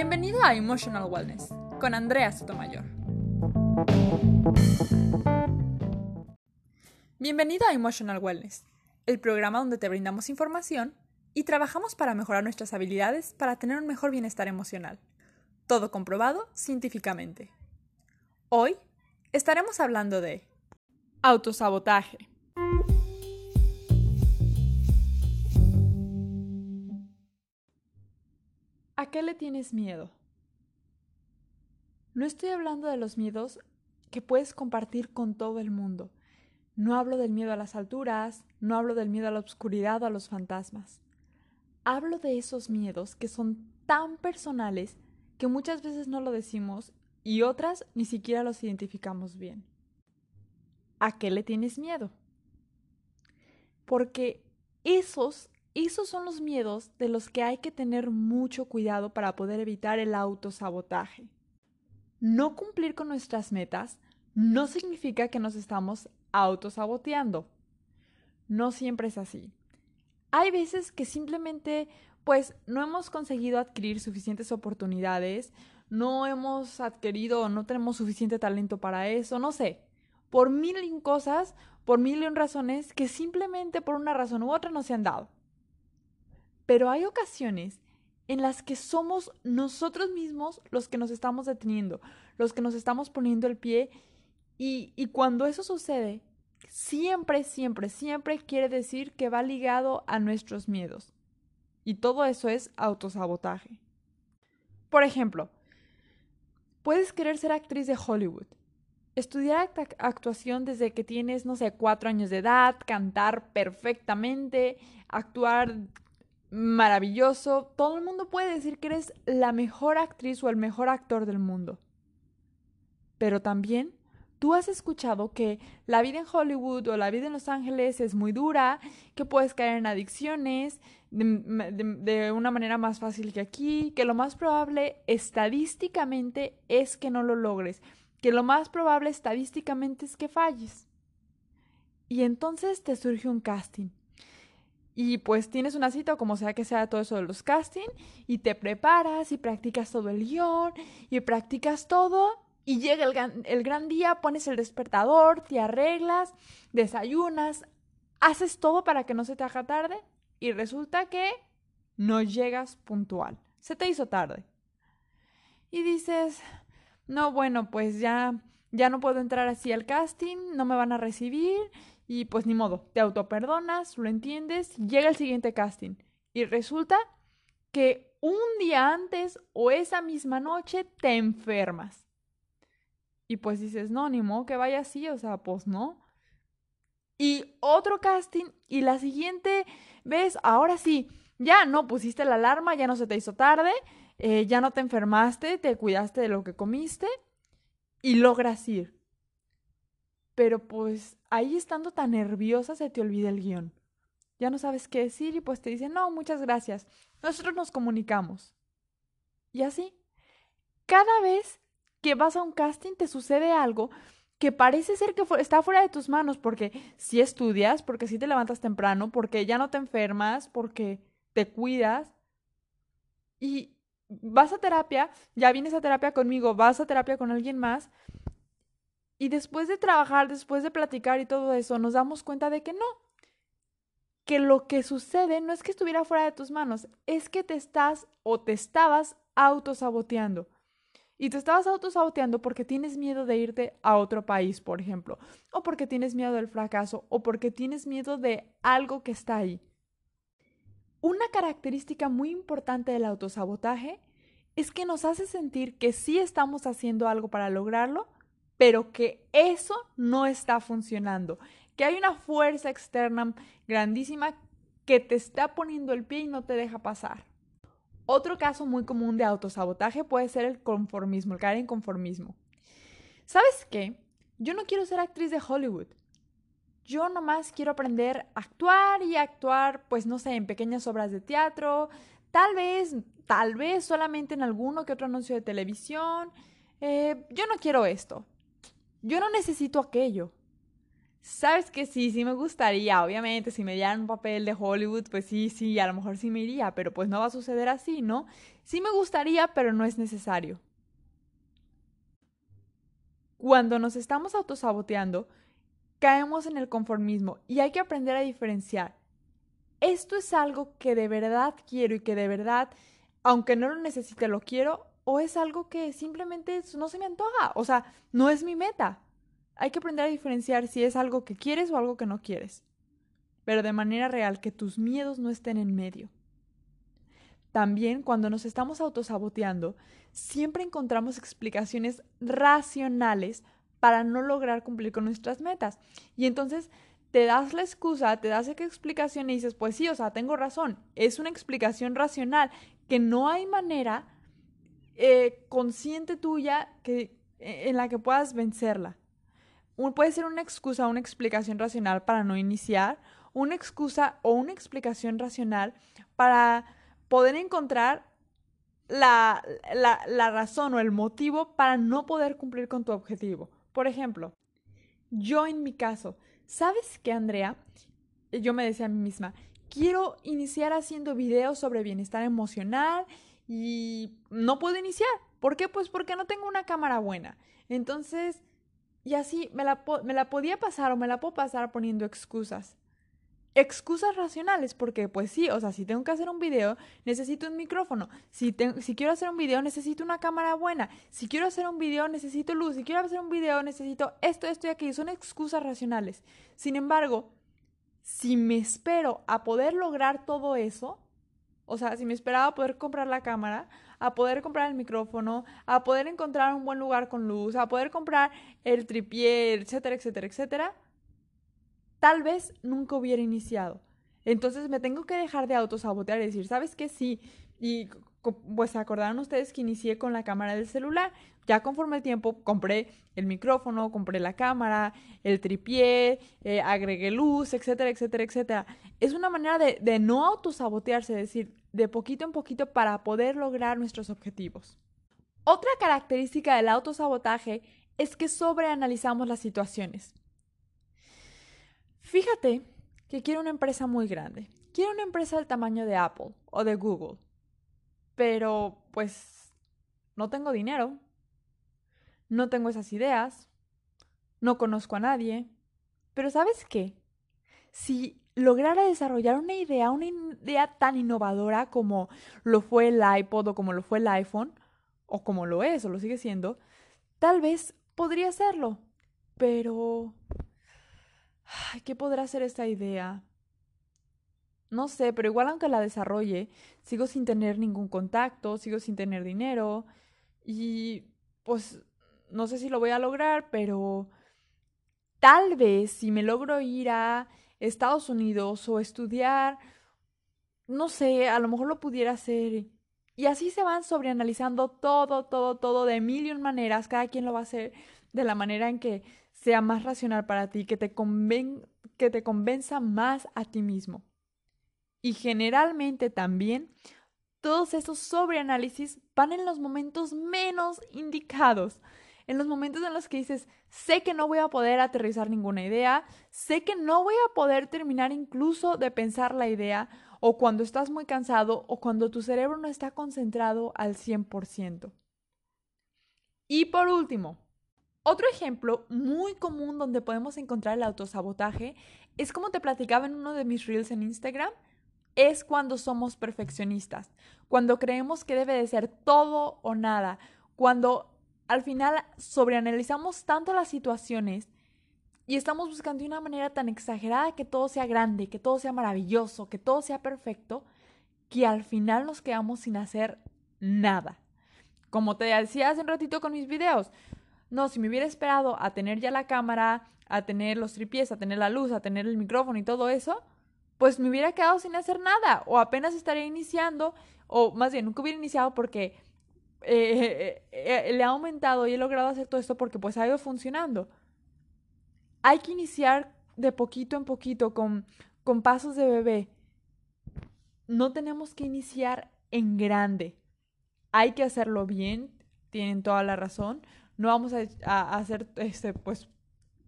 Bienvenido a Emotional Wellness con Andrea Sotomayor. Bienvenido a Emotional Wellness, el programa donde te brindamos información y trabajamos para mejorar nuestras habilidades para tener un mejor bienestar emocional. Todo comprobado científicamente. Hoy estaremos hablando de autosabotaje. ¿A qué le tienes miedo? No estoy hablando de los miedos que puedes compartir con todo el mundo. No hablo del miedo a las alturas, no hablo del miedo a la oscuridad o a los fantasmas. Hablo de esos miedos que son tan personales que muchas veces no lo decimos y otras ni siquiera los identificamos bien. ¿A qué le tienes miedo? Porque esos esos son los miedos de los que hay que tener mucho cuidado para poder evitar el autosabotaje. No cumplir con nuestras metas no significa que nos estamos autosaboteando. No siempre es así. Hay veces que simplemente pues no hemos conseguido adquirir suficientes oportunidades, no hemos adquirido no tenemos suficiente talento para eso, no sé, por mil cosas, por mil razones que simplemente por una razón u otra no se han dado. Pero hay ocasiones en las que somos nosotros mismos los que nos estamos deteniendo, los que nos estamos poniendo el pie y, cuando eso sucede, siempre, siempre, siempre quiere decir que va ligado a nuestros miedos. Y todo eso es autosabotaje. Por ejemplo, puedes querer ser actriz de Hollywood, estudiar actuación desde que tienes, no sé, cuatro años de edad, cantar perfectamente, actuar maravilloso, todo el mundo puede decir que eres la mejor actriz o el mejor actor del mundo. Pero también tú has escuchado que la vida en Hollywood o la vida en Los Ángeles es muy dura, que puedes caer en adicciones de, una manera más fácil que aquí, que lo más probable estadísticamente es que no lo logres, que lo más probable estadísticamente es que falles. Y entonces te surge un casting y pues tienes una cita como sea que sea todo eso de los casting y te preparas y practicas todo el guion y practicas todo y llega el, el gran día, pones el despertador, te arreglas, desayunas, haces todo para que no se te haga tarde y resulta que no llegas puntual. Se te hizo tarde. Y dices, no, bueno, pues ya, ya no puedo entrar así al casting, no me van a recibir y pues ni modo, te autoperdonas, lo entiendes, llega el siguiente casting y resulta que un día antes o esa misma noche te enfermas. Y pues dices, no, ni modo que vaya así, o sea, pues no. Y otro casting y la siguiente vez, ahora sí, ya no pusiste la alarma, ya no se te hizo tarde, eh, ya no te enfermaste, te cuidaste de lo que comiste y logras ir pero pues ahí estando tan nerviosa se te olvida el guion. Ya no sabes qué decir y pues te dicen, no, muchas gracias, nosotros nos comunicamos. Y así, cada vez que vas a un casting te sucede algo que parece ser que está fuera de tus manos, porque si estudias, porque si te levantas temprano, porque ya no te enfermas, porque te cuidas. Y vas a terapia, ya vienes a terapia conmigo, vas a terapia con alguien más, y después de trabajar, después de platicar y todo eso, nos damos cuenta de que no. Que lo que sucede no es que estuviera fuera de tus manos, es que te estás o te estabas autosaboteando. Y te estabas autosaboteando porque tienes miedo de irte a otro país, por ejemplo, o porque tienes miedo del fracaso, o porque tienes miedo de algo que está ahí. Una característica muy importante del autosabotaje es que nos hace sentir que sí estamos haciendo algo para lograrlo, pero que eso no está funcionando, que hay una fuerza externa grandísima que te está poniendo el pie y no te deja pasar. Otro caso muy común de autosabotaje puede ser el conformismo, el caer en conformismo. ¿Sabes qué? Yo no quiero ser actriz de Hollywood. Yo nomás quiero aprender a actuar y actuar, pues no sé, en pequeñas obras de teatro, tal vez, tal vez solamente en alguno que otro anuncio de televisión. Eh, yo no quiero esto. Yo no necesito aquello. Sabes que sí, sí me gustaría, obviamente, si me dieran un papel de Hollywood, pues sí, sí, a lo mejor sí me iría, pero pues no va a suceder así, ¿no? Sí me gustaría, pero no es necesario. Cuando nos estamos autosaboteando, caemos en el conformismo y hay que aprender a diferenciar. Esto es algo que de verdad quiero y que de verdad, aunque no lo necesite, lo quiero, o es algo que simplemente no se me antoja, o sea, no es mi meta. Hay que aprender a diferenciar si es algo que quieres o algo que no quieres, pero de manera real, que tus miedos no estén en medio. También cuando nos estamos autosaboteando, siempre encontramos explicaciones racionales para no lograr cumplir con nuestras metas. Y entonces te das la excusa, te das esa explicación y dices, pues sí, o sea, tengo razón, es una explicación racional que no hay manera eh, consciente tuya que, en la que puedas vencerla puede ser una excusa o una explicación racional para no iniciar, una excusa o una explicación racional para poder encontrar la, la, razón o el motivo para no poder cumplir con tu objetivo. Por ejemplo, yo en mi caso, ¿sabes qué, Andrea? Yo me decía a mí misma, quiero iniciar haciendo videos sobre bienestar emocional y no puedo iniciar. ¿Por qué? Pues porque no tengo una cámara buena. Entonces, y así me la, me la podía pasar o me la puedo pasar poniendo excusas. Excusas racionales, porque pues sí, o sea, si tengo que hacer un video, necesito un micrófono. Si, si quiero hacer un video, necesito una cámara buena. Si quiero hacer un video, necesito luz. Si quiero hacer un video, necesito esto, esto y aquello. Son excusas racionales. Sin embargo, si me espero a poder lograr todo eso, o sea, si me esperaba poder comprar la cámara, a poder comprar el micrófono, a poder encontrar un buen lugar con luz, a poder comprar el tripié, etcétera, etcétera, etcétera, tal vez nunca hubiera iniciado. Entonces me tengo que dejar de autosabotear y decir, ¿sabes qué? Sí. Y pues acordaron ustedes que inicié con la cámara del celular. Ya conforme el tiempo compré el micrófono, compré la cámara, el tripié, eh, agregué luz, etcétera, etcétera, etcétera. Es una manera de, de no autosabotearse, decir, de poquito en poquito para poder lograr nuestros objetivos. Otra característica del autosabotaje es que sobreanalizamos las situaciones. Fíjate que quiero una empresa muy grande. Quiero una empresa del tamaño de Apple o de Google. Pero, pues, no tengo dinero. No tengo esas ideas. No conozco a nadie. Pero ¿sabes qué? Si lograra desarrollar una idea, una idea tan innovadora como lo fue el iPod o como lo fue el iPhone, o como lo es o lo sigue siendo, tal vez podría hacerlo. Pero... ¿Qué podrá ser esta idea? No sé, pero igual aunque la desarrolle, sigo sin tener ningún contacto, sigo sin tener dinero y pues no sé si lo voy a lograr, pero tal vez si me logro ir a Estados Unidos o estudiar, no sé, a lo mejor lo pudiera hacer. Y así se van sobreanalizando todo, todo, todo de mil y un maneras. Cada quien lo va a hacer de la manera en que sea más racional para ti, que te, que te convenza más a ti mismo. Y generalmente también todos esos sobreanálisis van en los momentos menos indicados en los momentos en los que dices, sé que no voy a poder aterrizar ninguna idea, sé que no voy a poder terminar incluso de pensar la idea, o cuando estás muy cansado, o cuando tu cerebro no está concentrado al 100%. Y por último, otro ejemplo muy común donde podemos encontrar el autosabotaje es como te platicaba en uno de mis reels en Instagram, es cuando somos perfeccionistas, cuando creemos que debe de ser todo o nada, cuando al final sobreanalizamos tanto las situaciones y estamos buscando de una manera tan exagerada que todo sea grande, que todo sea maravilloso, que todo sea perfecto, que al final nos quedamos sin hacer nada. Como te decía hace un ratito con mis videos, no, si me hubiera esperado a tener ya la cámara, a tener los tripies, a tener la luz, a tener el micrófono y todo eso, pues me hubiera quedado sin hacer nada o apenas estaría iniciando o más bien nunca hubiera iniciado porque eh, eh, eh, le ha aumentado y he logrado hacer todo esto porque pues ha ido funcionando. Hay que iniciar de poquito en poquito con, con pasos de bebé. No tenemos que iniciar en grande. Hay que hacerlo bien, tienen toda la razón. No vamos a, hacer este, pues,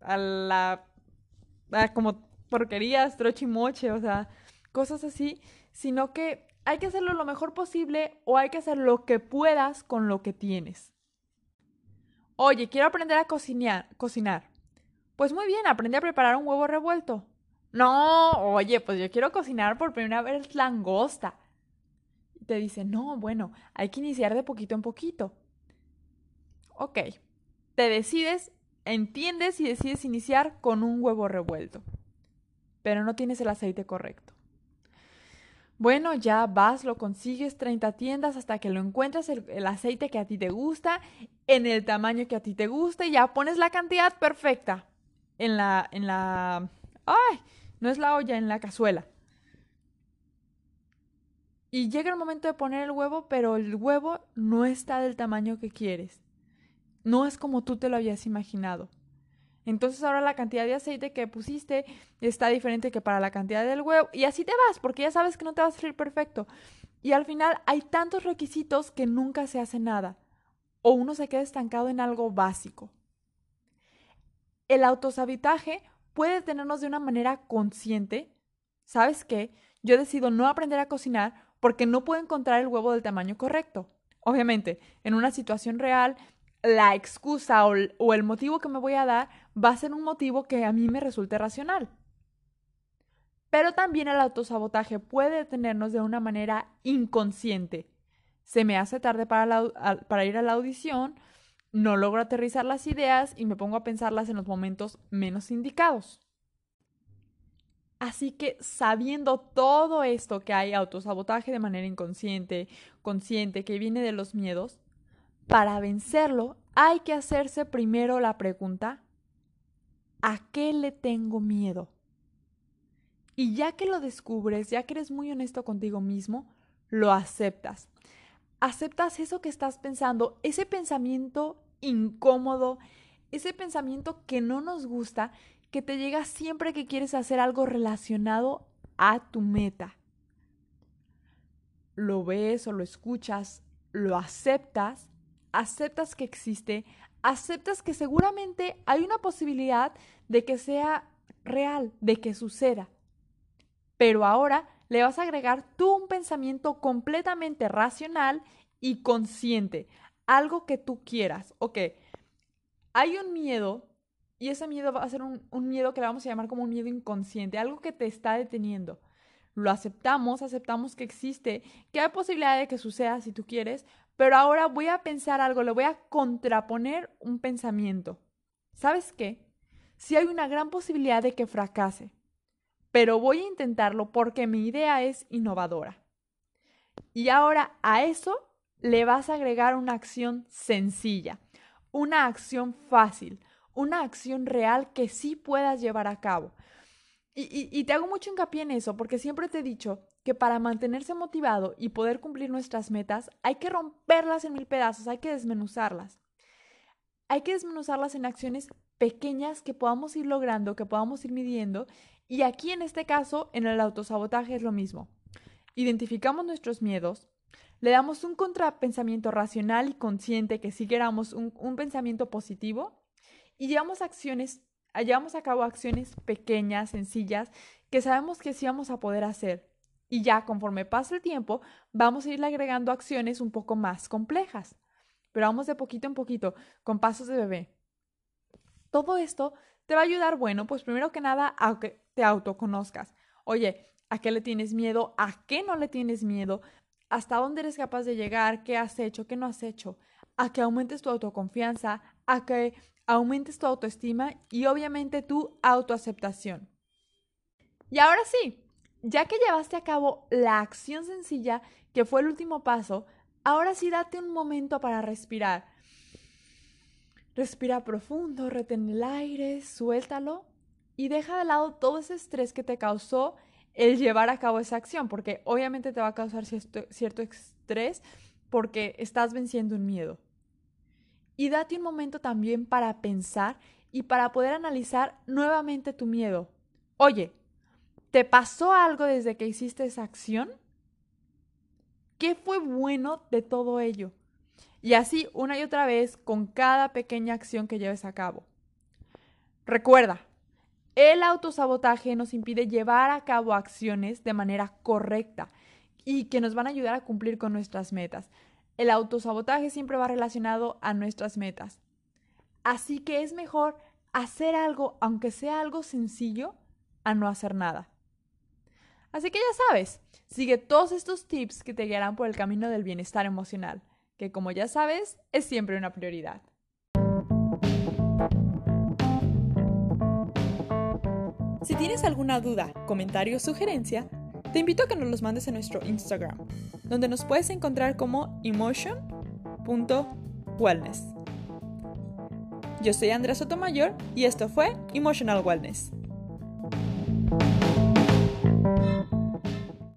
a la como porquerías, trochimoche, o sea, cosas así, sino que hay que hacerlo lo mejor posible o hay que hacer lo que puedas con lo que tienes. Oye, quiero aprender a cocinar, cocinar. Pues muy bien, aprende a preparar un huevo revuelto. No, oye, pues yo quiero cocinar por primera vez langosta. Te dice, no, bueno, hay que iniciar de poquito en poquito. Ok, te decides, entiendes y decides iniciar con un huevo revuelto, pero no tienes el aceite correcto. Bueno, ya vas, lo consigues 30 tiendas hasta que lo encuentras el, aceite que a ti te gusta, en el tamaño que a ti te gusta y ya pones la cantidad perfecta en la, en la, ay, no es la olla, en la cazuela. Y llega el momento de poner el huevo, pero el huevo no está del tamaño que quieres. No es como tú te lo habías imaginado. Entonces ahora la cantidad de aceite que pusiste está diferente que para la cantidad del huevo. Y así te vas, porque ya sabes que no te va a salir perfecto. Y al final hay tantos requisitos que nunca se hace nada. O uno se queda estancado en algo básico. El autosabotaje puede tenernos de una manera consciente. ¿Sabes qué? Yo decido no aprender a cocinar porque no puedo encontrar el huevo del tamaño correcto. Obviamente, en una situación real la excusa o, el motivo que me voy a dar va a ser un motivo que a mí me resulte racional. Pero también el autosabotaje puede detenernos de una manera inconsciente. Se me hace tarde para, para ir a la audición, no logro aterrizar las ideas y me pongo a pensarlas en los momentos menos indicados. Así que sabiendo todo esto que hay autosabotaje de manera inconsciente, consciente, que viene de los miedos, para vencerlo hay que hacerse primero la pregunta, ¿a qué le tengo miedo? Y ya que lo descubres, ya que eres muy honesto contigo mismo, lo aceptas. Aceptas eso que estás pensando, ese pensamiento incómodo, ese pensamiento que no nos gusta, que te llega siempre que quieres hacer algo relacionado a tu meta. Lo ves o lo escuchas, lo aceptas aceptas que existe, aceptas que seguramente hay una posibilidad de que sea real, de que suceda. Pero ahora le vas a agregar tú un pensamiento completamente racional y consciente, algo que tú quieras. Ok, hay un miedo y ese miedo va a ser un, un miedo que le vamos a llamar como un miedo inconsciente, algo que te está deteniendo lo aceptamos, aceptamos que existe, que hay posibilidad de que suceda si tú quieres, pero ahora voy a pensar algo, le voy a contraponer un pensamiento. ¿Sabes qué? Sí hay una gran posibilidad de que fracase, pero voy a intentarlo porque mi idea es innovadora. Y ahora a eso le vas a agregar una acción sencilla, una acción fácil, una acción real que sí puedas llevar a cabo. Y, te hago mucho hincapié en eso, porque siempre te he dicho que para mantenerse motivado y poder cumplir nuestras metas, hay que romperlas en mil pedazos, hay que desmenuzarlas. Hay que desmenuzarlas en acciones pequeñas que podamos ir logrando, que podamos ir midiendo. Y aquí en este caso, en el autosabotaje es lo mismo. Identificamos nuestros miedos, le damos un contrapensamiento racional y consciente que sí queramos un, un pensamiento positivo y llevamos acciones llevamos a cabo acciones pequeñas, sencillas, que sabemos que sí vamos a poder hacer. Y ya conforme pasa el tiempo, vamos a ir agregando acciones un poco más complejas. Pero vamos de poquito en poquito, con pasos de bebé. Todo esto te va a ayudar, bueno, pues primero que nada, a que te autoconozcas. Oye, ¿a qué le tienes miedo? ¿A qué no le tienes miedo? ¿Hasta dónde eres capaz de llegar? ¿Qué has hecho? ¿Qué no has hecho? A que aumentes tu autoconfianza, a que aumentes tu autoestima y obviamente tu autoaceptación. Y ahora sí, ya que llevaste a cabo la acción sencilla, que fue el último paso, ahora sí date un momento para respirar. Respira profundo, retén el aire, suéltalo y deja de lado todo ese estrés que te causó el llevar a cabo esa acción, porque obviamente te va a causar cierto, cierto estrés porque estás venciendo un miedo y date un momento también para pensar y para poder analizar nuevamente tu miedo. Oye, ¿te pasó algo desde que hiciste esa acción? ¿Qué fue bueno de todo ello? Y así una y otra vez con cada pequeña acción que lleves a cabo. Recuerda, El autosabotaje nos impide llevar a cabo acciones de manera correcta y que nos van a ayudar a cumplir con nuestras metas. El autosabotaje siempre va relacionado a nuestras metas. Así que es mejor hacer algo, aunque sea algo sencillo, a no hacer nada. Así que ya sabes, sigue todos estos tips que te guiarán por el camino del bienestar emocional, que como ya sabes, es siempre una prioridad. Si tienes alguna duda, comentario o sugerencia, te invito a que nos los mandes en nuestro Instagram, donde nos puedes encontrar como emotion.wellness. Yo soy Andrea Sotomayor y esto fue Emotional Wellness.